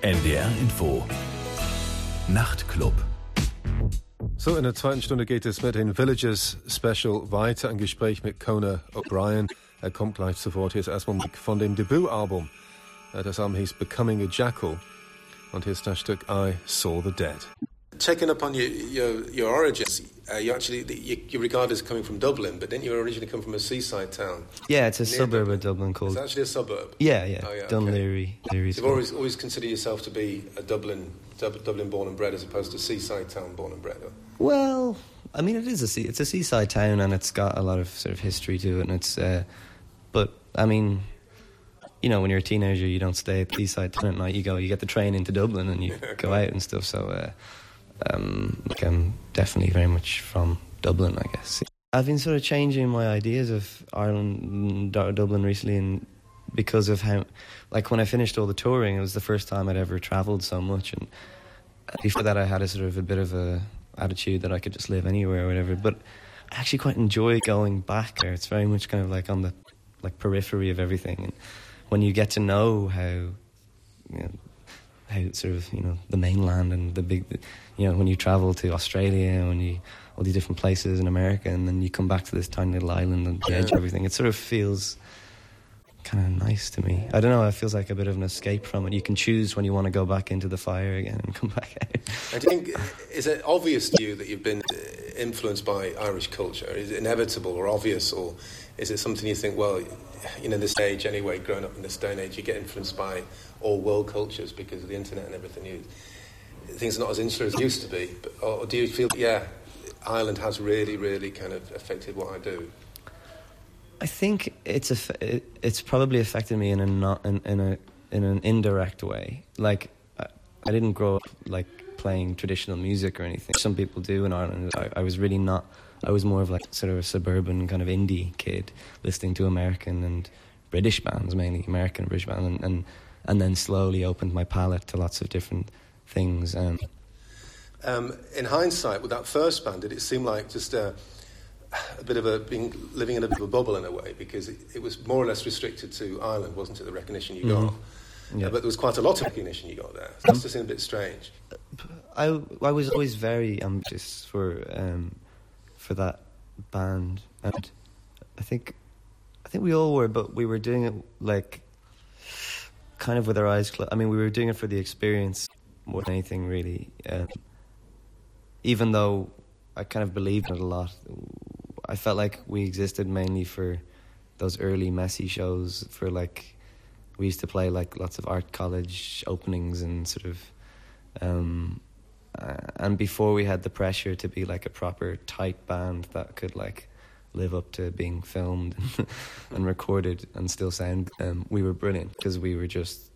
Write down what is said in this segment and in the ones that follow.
NDR Info Nachtclub So in der zweiten Stunde geht es mit den Villages Special weiter ein Gespräch mit Kona O'Brien. Er kommt gleich zu Wort. Hier ist erstmal von dem Debütalbum. Äh, das Album hieß Becoming a Jackal und hier ist das Stück I Saw the Dead. Checking up on your, your, your origins, uh, you actually you, you regard as coming from Dublin, but didn't you originally come from a seaside town? Yeah, it's a suburb Dublin. of Dublin called. It's actually a suburb. Yeah, yeah, Oh, yeah. Dunleary. Leary's You've always always considered yourself to be a Dublin Dub, Dublin born and bred as opposed to seaside town born and bred. Well, I mean, it is a sea, it's a seaside town, and it's got a lot of sort of history to it, and it's. Uh, but I mean, you know, when you're a teenager, you don't stay at the seaside town at night. You go, you get the train into Dublin, and you go out and stuff. So, uh, um, like, I'm definitely very much from Dublin, I guess. I've been sort of changing my ideas of Ireland, and Dublin recently, and because of how, like, when I finished all the touring, it was the first time I'd ever travelled so much, and before that, I had a sort of a bit of a attitude that I could just live anywhere or whatever. But I actually quite enjoy going back there. It's very much kind of like on the like periphery of everything, and when you get to know how, you know, how sort of you know the mainland and the big, you know, when you travel to Australia and when you all these different places in America, and then you come back to this tiny little island and the edge of everything. It sort of feels kind of nice to me. I don't know. It feels like a bit of an escape from it. You can choose when you want to go back into the fire again and come back out. Do you think is it obvious to you that you've been uh, influenced by Irish culture? Is it inevitable or obvious, or is it something you think, well, you know, this age anyway, growing up in this day and age, you get influenced by all world cultures because of the internet and everything. You, things are not as insular as they used to be. But, or do you feel, yeah, Ireland has really, really kind of affected what I do? I think it's a, it's probably affected me in a not in, in a in an indirect way. Like I, I didn't grow up like playing traditional music or anything. Some people do in Ireland. I, I was really not. I was more of like sort of a suburban kind of indie kid, listening to American and British bands mainly, American British bands, and and, and then slowly opened my palette to lots of different things. Um, Um, in hindsight, with that first band, did it seem like just a, a bit of a being living in a bit of a bubble in a way because it, it was more or less restricted to Ireland, wasn't it? The recognition you got, Yeah. Uh, but there was quite a lot of recognition you got there. So that's just seemed a bit strange. I I was always very ambitious for um, for that band, and I think I think we all were, but we were doing it like kind of with our eyes closed. I mean, we were doing it for the experience more than anything, really. Um, even though I kind of believed in it a lot, I felt like we existed mainly for those early messy shows. For like, we used to play like lots of art college openings and sort of um, uh, and before we had the pressure to be like a proper tight band that could like live up to being filmed and recorded and still sound, um, we were brilliant because we were just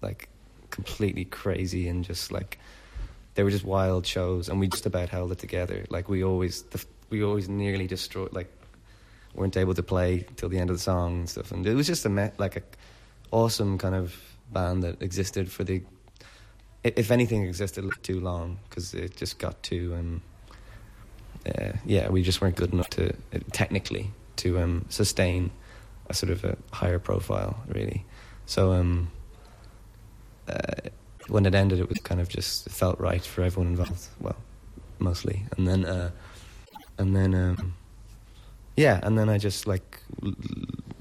like completely crazy and just like they were just wild shows and we just about held it together. Like we always, the, we always nearly destroyed like weren't able to play till the end of the song and stuff. And it was just a like a awesome kind of band that existed for the if anything existed too long because it just got too um uh, yeah we just weren't good enough to uh, technically to um sustain a sort of a higher profile really so um uh, when it ended it was kind of just felt right for everyone involved well mostly and then uh and then um yeah and then i just like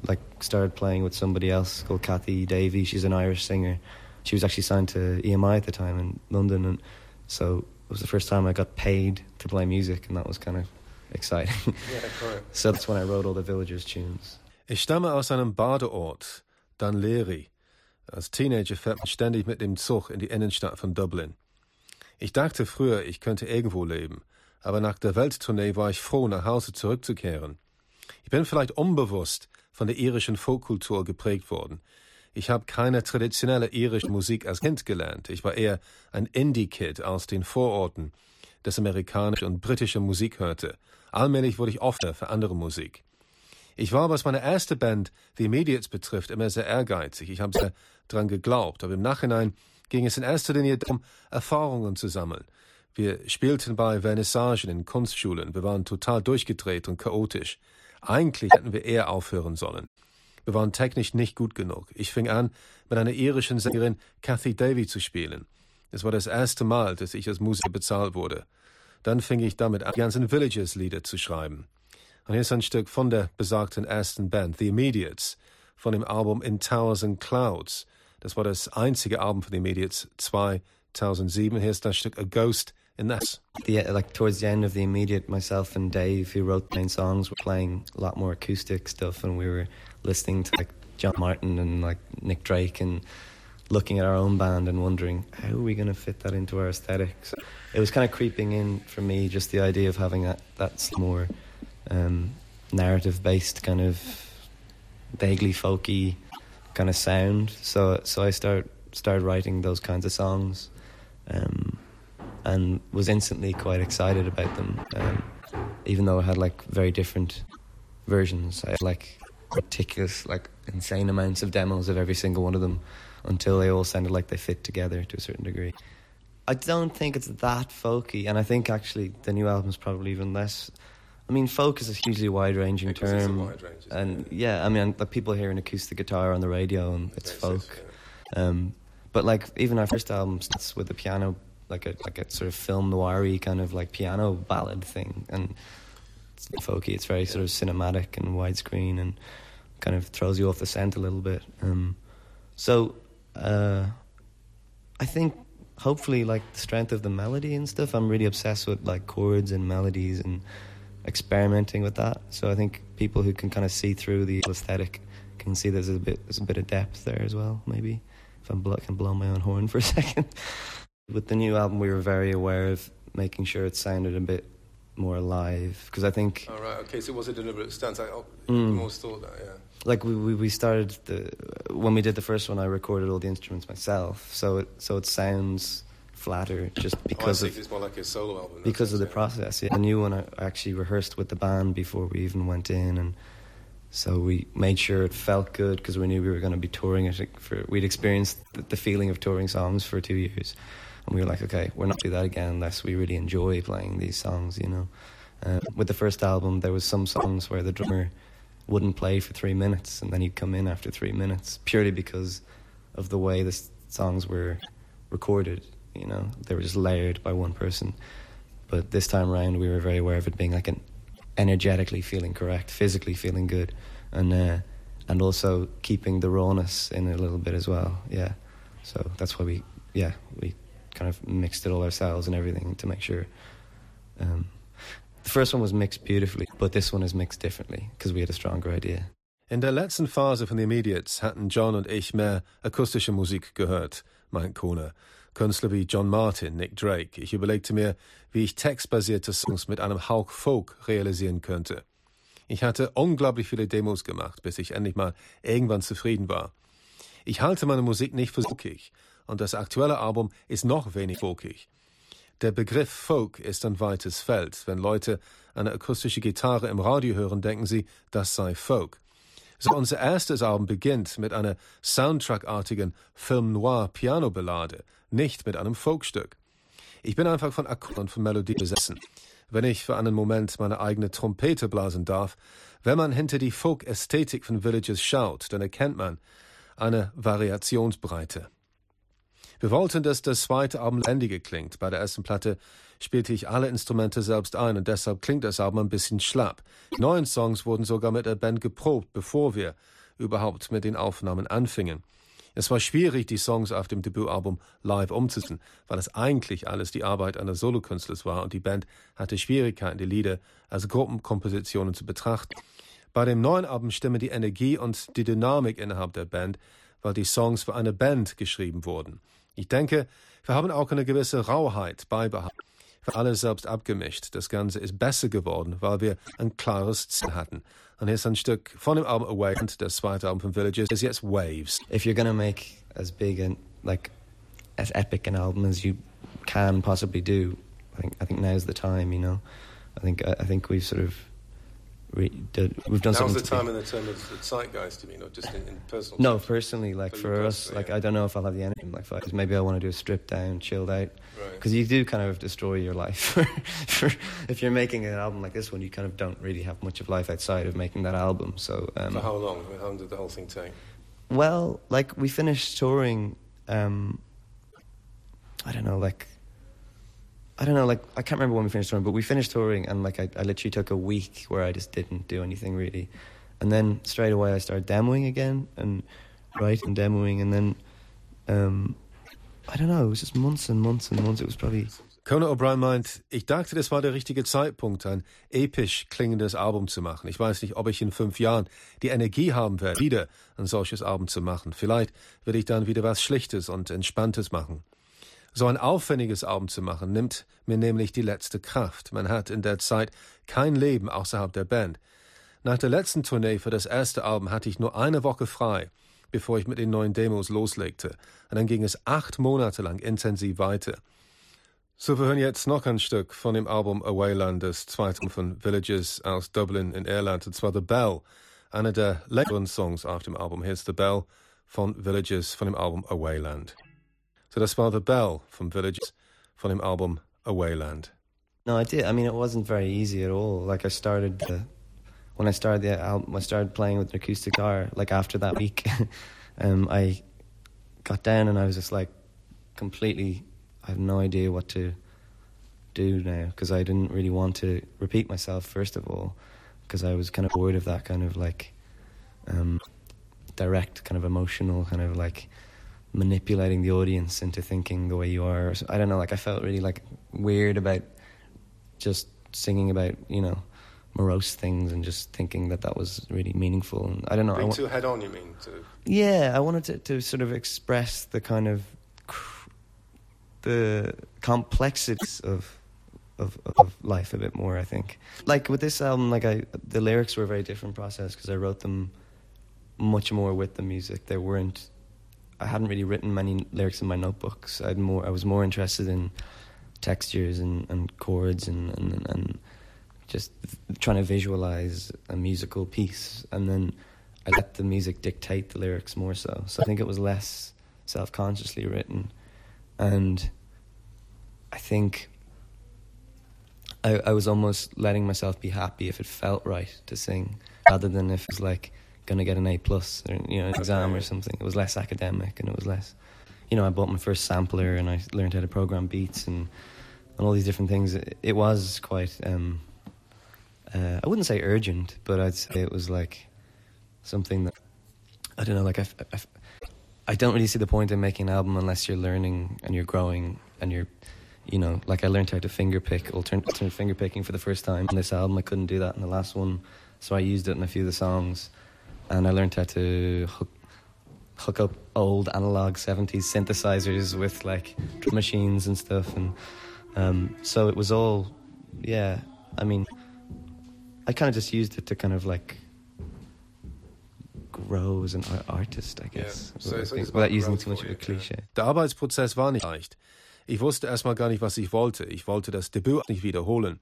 like started playing with somebody else called Cathy Davey. She's an Irish singer. She was actually signed to EMI at the time in London, and so was the first time I got paid to play music, and that was kind of exciting. Yeah, correct. so that's when I wrote all the Villagers tunes. Ich stamme aus einem Badeort, Dunleary. Als Teenager fährt man ständig mit dem Zug in die Innenstadt von Dublin. Ich dachte früher, ich könnte irgendwo leben, aber nach der Welttournee war ich froh, nach Hause zurückzukehren. Ich bin vielleicht unbewusst von der irischen Folkkultur geprägt worden. Ich habe keine traditionelle irische Musik als Kind gelernt. Ich war eher ein Indie-Kid aus den Vororten, das amerikanische und britische Musik hörte. Allmählich wurde ich offener für andere Musik. Ich war, was meine erste Band, The Immediates, betrifft, immer sehr ehrgeizig. Ich habe sehr dran geglaubt, aber im Nachhinein ging es in erster Linie darum, Erfahrungen zu sammeln. Wir spielten bei Vernissagen in Kunstschulen. Wir waren total durchgedreht und chaotisch. Eigentlich hätten wir eher aufhören sollen. Wir waren technisch nicht gut genug. Ich fing an, mit einer irischen Sängerin Kathy Davy zu spielen. Es war das erste Mal, dass ich als Musiker bezahlt wurde. Dann fing ich damit an, die ganzen Villages-Lieder zu schreiben. Und hier ist ein Stück von der besagten ersten Band, The Immediates, von dem Album In Towers and Clouds. Das war das einzige Album von The Immediates 2007. Hier ist das Stück A Ghost in This. The, like towards the end of The Immediate, myself and Dave, who wrote main songs, were playing a lot more acoustic stuff, and we were listening to like John Martyn and like Nick Drake and looking at our own band and wondering how are we going to fit that into our aesthetics. So it was kind of creeping in for me, just the idea of having that that more um, narrative based kind of vaguely folky kind of sound. So so I start started writing those kinds of songs, um, and was instantly quite excited about them. Um, even though I had like very different versions, I had like ridiculous, like insane amounts of demos of every single one of them, until they all sounded like they fit together to a certain degree. I don't think it's that folky, and I think actually the new album is probably even less I mean, folk is a hugely wide-ranging term, it's a wide range, and it? yeah, I mean, like people hear an acoustic guitar on the radio, and it's folk. yeah. Um, but like even our first album starts with a piano, like a like a sort of film noir kind of like piano ballad thing, and it's folky. It's very sort of cinematic and widescreen, and kind of throws you off the scent a little bit. Um, so uh, I think hopefully like the strength of the melody and stuff. I'm really obsessed with like chords and melodies and experimenting with that. So I think people who can kind of see through the aesthetic can see there's a bit there's a bit of depth there as well. Maybe if I'm blo- can blow my own horn for a second. with the new album, we were very aware of making sure it sounded a bit more alive because I think All right. Okay. So it was a deliberate stance. I oh, Mm. almost thought that. Yeah. Like we, we we started the when we did the first one, I recorded all the instruments myself, so it so it sounds flatter just Oh, I because see. of It's more like a solo album. because of the yeah. process. Yeah. The new one I actually rehearsed with the band before we even went in, and so we made sure it felt good because we knew we were going to be touring it. For we'd experienced the, the feeling of touring songs for two years, and we were like, okay, we're not do that again unless we really enjoy playing these songs. You know, uh, with the first album, there was some songs where the drummer wouldn't play for three minutes, and then he'd come in after three minutes purely because of the way the songs were recorded. You know, they were just layered by one person. But this time around, we were very aware of it being like an energetically feeling correct, physically feeling good, and uh, and also keeping the rawness in a little bit as well. Yeah, so that's why we yeah we kind of mixed it all ourselves and everything to make sure. Um, the first one was mixed beautifully, but this one is mixed differently because we had a stronger idea. In der letzten Phase von The Immediates hatten John und ich mehr akustische Musik gehört, meint Kohner. Künstler wie John Martin, Nick Drake. Ich überlegte mir, wie ich textbasierte Songs mit einem Hauch Folk realisieren könnte. Ich hatte unglaublich viele Demos gemacht, bis ich endlich mal irgendwann zufrieden war. Ich halte meine Musik nicht für folkig und das aktuelle Album ist noch wenig folkig. Der Begriff Folk ist ein weites Feld. Wenn Leute eine akustische Gitarre im Radio hören, denken sie, das sei Folk. So unser erstes Album beginnt mit einer Soundtrack-artigen Film-Noir-Piano-Ballade, nicht mit einem Folkstück. Ich bin einfach von Akkorden und von Melodie besessen. Wenn ich für einen Moment meine eigene Trompete blasen darf, wenn man hinter die Folk-Ästhetik von Villages schaut, dann erkennt man eine Variationsbreite. Wir wollten, dass das zweite Album lebendiger klingt. Bei der ersten Platte spielte ich alle Instrumente selbst ein und deshalb klingt das Album ein bisschen schlapp. Die neuen Songs wurden sogar mit der Band geprobt, bevor wir überhaupt mit den Aufnahmen anfingen. Es war schwierig, die Songs auf dem Debütalbum live umzusetzen, weil es eigentlich alles die Arbeit eines Solokünstlers war und die Band hatte Schwierigkeiten, die Lieder als Gruppenkompositionen zu betrachten. Bei dem neuen Album stimmen die Energie und die Dynamik innerhalb der Band, weil die Songs für eine Band geschrieben wurden. Ich denke, wir haben auch eine gewisse Rauheit beibehalten. Für alles selbst abgemischt. Das Ganze ist besser geworden, weil wir ein klares Ziel hatten. Und hier ist ein Stück von dem Album Awakened, das zweite Album von Villages, ist jetzt Waves. If you're gonna make as big and like as epic an album as you can possibly do, I think I think now's the time. You know, I think I, I think we've sort of re- did, we've done Now's the time in the term of the zeitgeist, you mean, or just in, in personal no, terms? personally, like So for us, got- like yeah. I don't know if I'll have the energy like. Maybe I want to do a strip down, chilled out, Right. because you do kind of destroy your life. for, for, if you're making an album like this one, you kind of don't really have much of life outside of making that album. So, um, For how long? How long did the whole thing take? well, like we finished touring. Um, I don't know, like I don't know, like I can't remember when we finished touring, but we finished touring, and like I, I literally took a week where I just didn't do anything really, and then straight away I started demoing again and writing, demoing, and then um, I don't know, it was just months and months and months. It was probably Conan O'Brien meint, ich dachte, das war der richtige Zeitpunkt, ein episch klingendes Album zu machen. Ich weiß nicht, ob ich in fünf Jahren die Energie haben werde, wieder ein solches Album zu machen. Vielleicht werde ich dann wieder was Schlichtes und Entspanntes machen. So ein aufwendiges Album zu machen, nimmt mir nämlich die letzte Kraft. Man hat in der Zeit kein Leben außerhalb der Band. Nach der letzten Tournee für das erste Album hatte ich nur eine Woche frei, bevor ich mit den neuen Demos loslegte. Und dann ging es acht Monate lang intensiv weiter. So, wir hören jetzt noch ein Stück von dem Album Awayland, das zweite von Villages aus Dublin in Irland, und zwar The Bell, einer der längeren Songs auf dem Album. Here's The Bell von Villages von dem Album Awayland. So, The Bell from Villagers dem Album Awayland. No, I did. I mean, it wasn't very easy at all. Like I started the, when I started the album, I started playing with an acoustic guitar. Like after that week, um, I got down and I was just like completely. I have no idea what to do now because I didn't really want to repeat myself first of all because I was kind of bored of that kind of like um, direct kind of emotional kind of like manipulating the audience into thinking the way you are. I don't know. Like I felt really like weird about just singing about you know morose things and just thinking that that was really meaningful. And I don't know. I Being wa- too head on, you mean? To, yeah, I wanted to, to sort of express the kind of cr- the complexities of, of of life a bit more. I think, like with this album, like I the lyrics were a very different process because I wrote them much more with the music. They weren't. I hadn't really written many lyrics in my notebooks. I'd more. I was more interested in textures and, and chords and, and and just trying to visualize a musical piece, and then I let the music dictate the lyrics more so. So I think it was less self consciously written, and I think I, I was almost letting myself be happy if it felt right to sing, rather than if it was like gonna get an A plus or you know an exam or something. It was less academic and it was less. You know, I bought my first sampler and I learned how to program beats and and all these different things. It, it was quite. Um, uh, I wouldn't say urgent, but I'd say it was like something that I don't know. Like I, I don't really see the point in making an album unless you're learning and you're growing and you're, you know, like I learned how to finger pick, alternate, alternate finger picking for the first time on this album. I couldn't do that in the last one, so I used it in a few of the songs, and I learned how to hook, hook up old analog '70s synthesizers with like drum machines and stuff, and um, so it was all, yeah. I mean, I kind of just used it to kind of like grow as an artist, I guess, Yeah. So I think, without using too much of a cliche. Der Arbeitsprozess war nicht leicht. Ich wusste erstmal gar nicht, was ich wollte. Ich wollte das Debüt nicht wiederholen.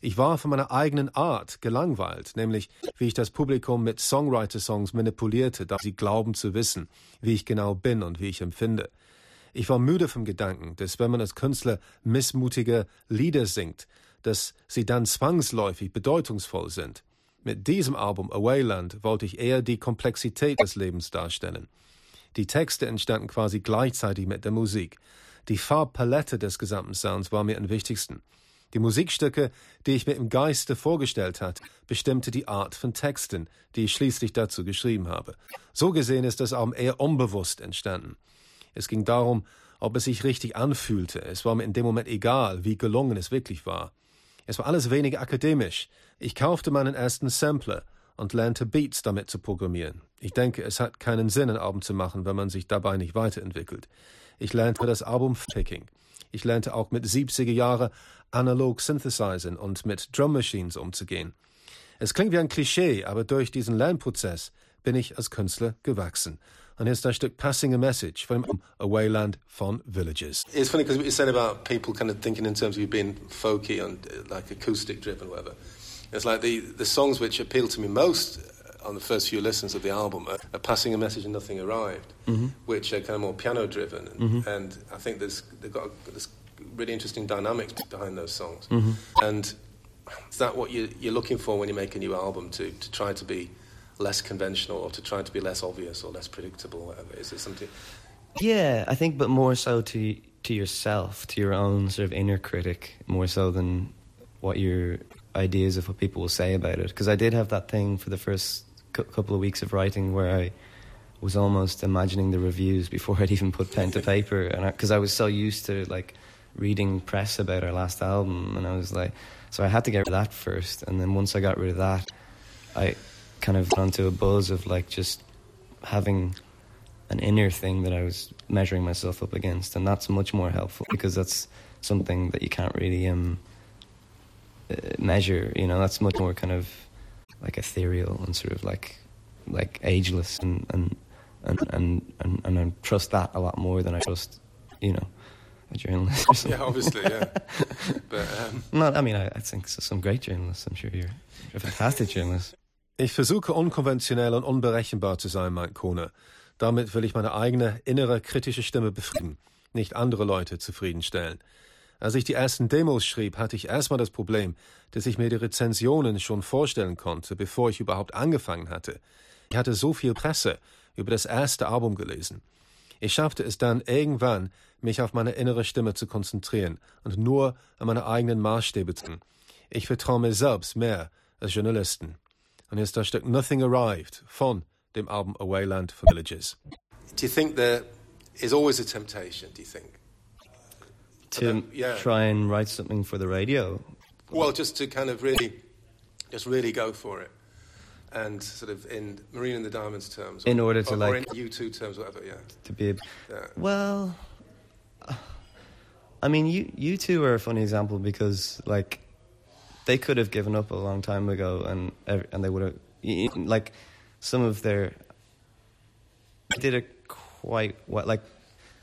Ich war von meiner eigenen Art gelangweilt, nämlich wie ich das Publikum mit Songwriter-Songs manipulierte, da sie glauben zu wissen, wie ich genau bin und wie ich empfinde. Ich war müde vom Gedanken, dass wenn man als Künstler missmutige Lieder singt, dass sie dann zwangsläufig bedeutungsvoll sind. Mit diesem Album Awayland wollte ich eher die Komplexität des Lebens darstellen. Die Texte entstanden quasi gleichzeitig mit der Musik. Die Farbpalette des gesamten Sounds war mir am wichtigsten. Die Musikstücke, die ich mir im Geiste vorgestellt hatte, bestimmte die Art von Texten, die ich schließlich dazu geschrieben habe. So gesehen ist das Album eher unbewusst entstanden. Es ging darum, ob es sich richtig anfühlte. Es war mir in dem Moment egal, wie gelungen es wirklich war. Es war alles wenig akademisch. Ich kaufte meinen ersten Sampler und lernte Beats damit zu programmieren. Ich denke, es hat keinen Sinn, ein Album zu machen, wenn man sich dabei nicht weiterentwickelt. Ich lernte das Album Picking. Ich lernte auch mit 70er Jahre analog Synthesizern und mit Drum Machines umzugehen. Es klingt wie ein Klischee, aber durch diesen Lernprozess bin ich als Künstler gewachsen. Und hier ist das Stück Passing a Message von Awayland von Villages. It's funny because what you said about people kind of thinking in terms of you being folky and uh, like acoustic driven, whatever. It's like the, the songs which appeal to me most on the first few listens of the album are, are Passing a Message and Nothing Arrived, Mm-hmm. which are kind of more piano driven. And, and I think there's, they've got this really interesting dynamics behind those songs. Mm-hmm. And is that what you, you're looking for when you make a new album, to, to try to be less conventional or to try to be less obvious or less predictable? Whatever. Is it something? Yeah, I think, but more so to to yourself, to your own sort of inner critic, more so than what your ideas of what people will say about it. Because I did have that thing for the first couple of weeks of writing where I was almost imagining the reviews before I'd even put pen to paper, and because I, was so used to like reading press about our last album, and I was like, so I had to get rid of that first, and then once I got rid of that, I kind of got onto a buzz of like just having an inner thing that I was measuring myself up against, and that's much more helpful because that's something that you can't really um, uh, measure. You know, that's much more kind of like ethereal and sort of like like ageless, and and and and, and, and I trust that a lot more than I trust, you know, a journalist. Or something. Yeah, obviously, yeah. but um, Not, I mean, I, I think so- some great journalists. I'm sure you're, you're a fantastic journalist. Ich versuche unkonventionell und unberechenbar zu sein, meint Kone. Damit will ich meine eigene innere kritische Stimme befrieden, nicht andere Leute zufriedenstellen. Als ich die ersten Demos schrieb, hatte ich erstmal das Problem, dass ich mir die Rezensionen schon vorstellen konnte, bevor ich überhaupt angefangen hatte. Ich hatte so viel Presse über das erste Album gelesen. Ich schaffte es dann irgendwann, mich auf meine innere Stimme zu konzentrieren und nur an meine eigenen Maßstäbe zu. denken. Ich vertraue mir selbst mehr als Journalisten. Und hier ist das Stück Nothing Arrived von dem Album Awayland for Villages. do you think there is always a temptation, do you think? To yeah. try and write something for the radio. Well, just to kind of really, just really go for it. And sort of in Marina and the Diamonds terms. In order to, or, or like- in U2 terms, whatever, yeah. to be able, yeah. well i mean you U2 are a funny example because like they could have given up a long time ago and and they would have like some of their did it quite well like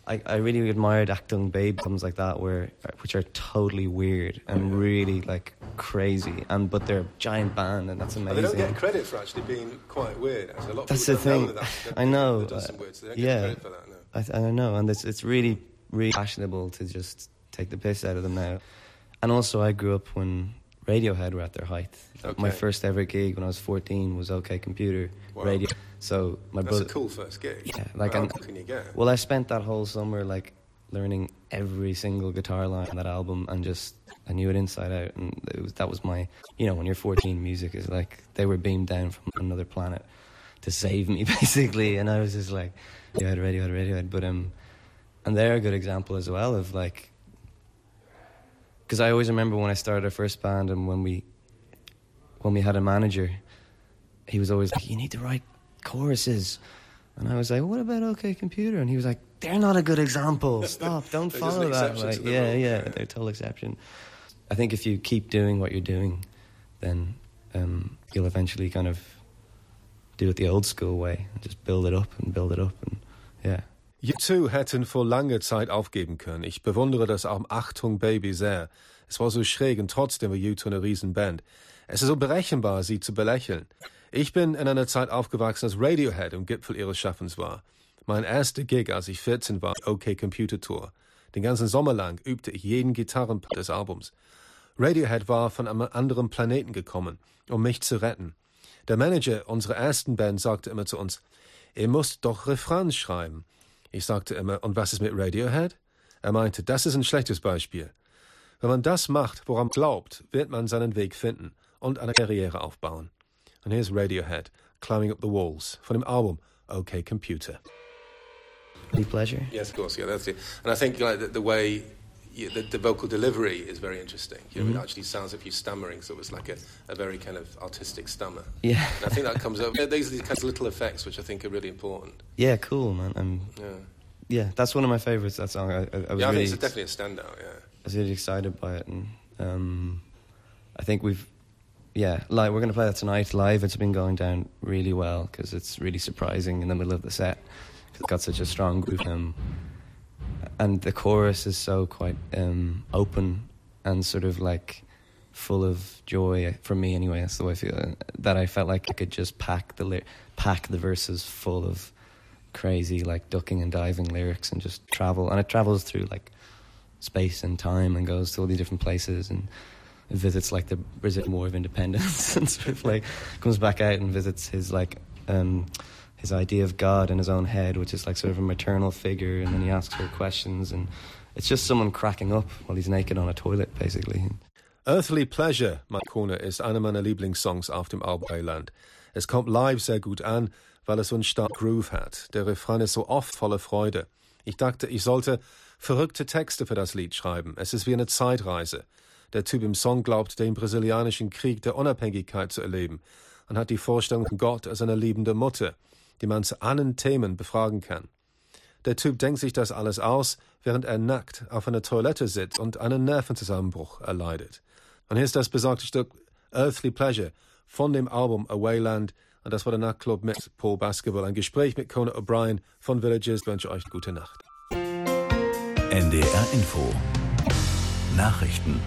I, I really admired Achtung Baby albums like that where which are totally weird and really like crazy and but they're a giant band and that's And amazing they don't get credit for actually being quite weird. Actually. A lot of That's the don't thing. that. That- I know. Uh, weird, so they don't yeah, get credit for that, no. I, th- I know, and it's it's really really fashionable to just take the piss out of them now. And also, I grew up when Radiohead were at their height. My first ever gig when I was fourteen was OK Computer Wow. Radio. So my That's brother. a cool first gig. Yeah, like How cool can you get? Well, I spent that whole summer like learning every single guitar line on that album, and just I knew it inside out. And it was that was my, you know, when you're 14, music is like they were beamed down from another planet to save me, basically. And I was just like, Radiohead, Radiohead, Radiohead. But um, and they're a good example as well of like, because I always remember when I started our first band and when we, when we had a manager, he was always like, you need to write choruses. And I was like, "What about OK Computer?" And he was like, "They're not a good example. Stop! Don't follow that." Like, yeah, rule. yeah, Yeah. they're a total exception. I think if you keep doing what you're doing, then um, you'll eventually kind of do it the old school way and just build it up and build it up and yeah. U2 hätten vor langer Zeit aufgeben können. Ich bewundere das Album Achtung Baby sehr. Es war so schräg und trotzdem war U2 eine Riesenband. Es ist so berechenbar, sie zu belächeln. Ich bin in einer Zeit aufgewachsen, als Radiohead im Gipfel ihres Schaffens war. Mein erster Gig, als ich 14 war, OK Computer Tour. Den ganzen Sommer lang übte ich jeden Gitarrenpart des Albums. Radiohead war von einem anderen Planeten gekommen, um mich zu retten. Der Manager unserer ersten Band sagte immer zu uns, ihr müsst doch Refrains schreiben. Ich sagte immer, und was ist mit Radiohead? Er meinte, das ist ein schlechtes Beispiel. Wenn man das macht, woran man glaubt, wird man seinen Weg finden und eine Karriere aufbauen. Und hier ist Radiohead, Climbing Up the Walls, von dem Album OK Computer. Pleasure. Yes, of course. Yeah, that's it. And I think like the, the way you, the, the vocal delivery is very interesting. You know, Mm-hmm. it actually sounds if you're stammering, so it's like a, a very kind of artistic stammer. Yeah. And I think that comes up. yeah, These are these kinds of little effects which I think are really important. Yeah, cool, man. I'm, Yeah, yeah, that's one of my favorites. That song. I, I, I was yeah. I really, think it's definitely a standout. Yeah. I was really excited by it, and um, I think we've, yeah, like we're gonna play that tonight live. It's been going down really well because it's really surprising in the middle of the set. 'cause It's got such a strong groove, um, and the chorus is so quite um, open and sort of like full of joy for me anyway. That's the way I feel. That I felt like I could just pack the pack the verses full of crazy like ducking and diving lyrics and just travel. And it travels through like space and time and goes to all these different places and visits like the Brazilian War of Independence and sort of like comes back out and visits his like um, his idea of God in his own head, which is like sort of a maternal figure, and then he asks her questions, and it's just someone cracking up while he's naked on a toilet, basically. Earthly Pleasure, Corner, ist einer meiner Lieblingssongs auf dem Album. Es kommt live sehr gut an, weil es so einen starken Groove hat. Der Refrain ist so oft voller Freude. Ich dachte, ich sollte verrückte Texte für das Lied schreiben. Es ist wie eine Zeitreise. Der Typ im Song glaubt, den brasilianischen Krieg der Unabhängigkeit zu erleben und hat die Vorstellung von Gott als eine liebende Mutter, die man zu allen Themen befragen kann. Der Typ denkt sich das alles aus, während er nackt auf einer Toilette sitzt und einen Nervenzusammenbruch erleidet. Und hier ist das besagte Stück Earthly Pleasure von dem Album Awayland. Und das war der Nachtclub mit Paul Basketball. Ein Gespräch mit Conan O'Brien von Villages. Ich wünsche euch gute Nacht. NDR Info Nachrichten